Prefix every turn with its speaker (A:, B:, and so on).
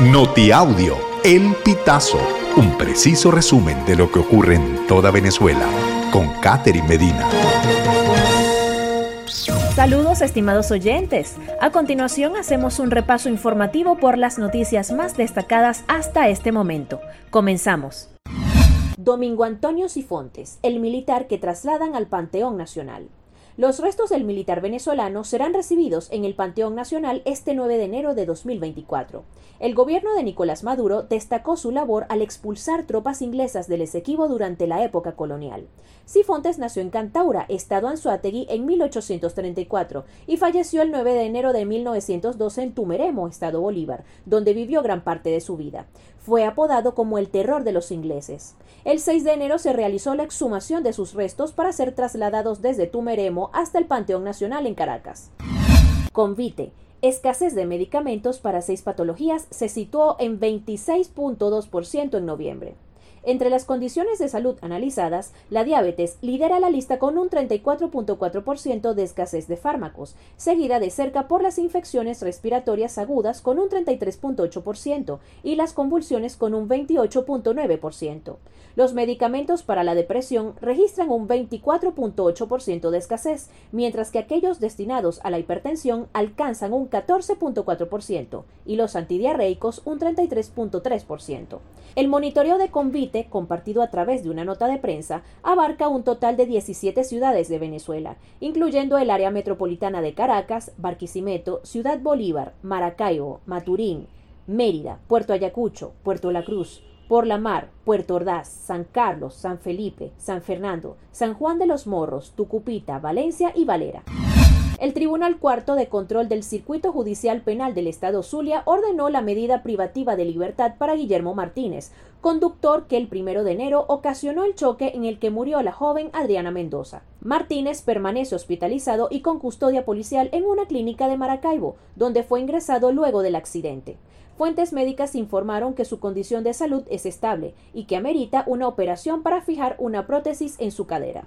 A: Notiaudio, El Pitazo, un preciso resumen de lo que ocurre en toda Venezuela, con Catherine Medina.
B: Saludos estimados oyentes. A continuación hacemos un repaso informativo por las noticias más destacadas hasta este momento. Comenzamos. Domingo Antonio Sifontes, el militar que trasladan al Panteón Nacional. Los restos del militar venezolano serán recibidos en el Panteón Nacional este 9 de enero de 2024. El gobierno de Nicolás Maduro destacó su labor al expulsar tropas inglesas del Esequibo durante la época colonial. Sifontes nació en Cantaura, estado Anzuategui, en 1834 y falleció el 9 de enero de 1912 en Tumeremo, estado Bolívar, donde vivió gran parte de su vida. Fue apodado como el terror de los ingleses. El 6 de enero se realizó la exhumación de sus restos para ser trasladados desde Tumeremo hasta el Panteón Nacional en Caracas. Convite. Escasez de medicamentos para seis patologías se situó en 26.2% en noviembre. Entre las condiciones de salud analizadas, la diabetes lidera la lista con un 34.4% de escasez de fármacos, seguida de cerca por las infecciones respiratorias agudas con un 33.8% y las convulsiones con un 28.9%. Los medicamentos para la depresión registran un 24.8% de escasez, mientras que aquellos destinados a la hipertensión alcanzan un 14.4% y los antidiarreicos un 33.3%. El monitoreo de Convite, compartido a través de una nota de prensa, abarca un total de 17 ciudades de Venezuela, incluyendo el área metropolitana de Caracas, Barquisimeto, Ciudad Bolívar, Maracaibo, Maturín, Mérida, Puerto Ayacucho, Puerto La Cruz, por la Mar, Puerto Ordaz, San Carlos, San Felipe, San Fernando, San Juan de los Morros, Tucupita, Valencia y Valera. El Tribunal Cuarto de Control del Circuito Judicial Penal del Estado Zulia ordenó la medida privativa de libertad para Guillermo Martínez, conductor que el primero de enero ocasionó el choque en el que murió la joven Adriana Mendoza. Martínez permanece hospitalizado y con custodia policial en una clínica de Maracaibo, donde fue ingresado luego del accidente. Fuentes médicas informaron que su condición de salud es estable y que amerita una operación para fijar una prótesis en su cadera.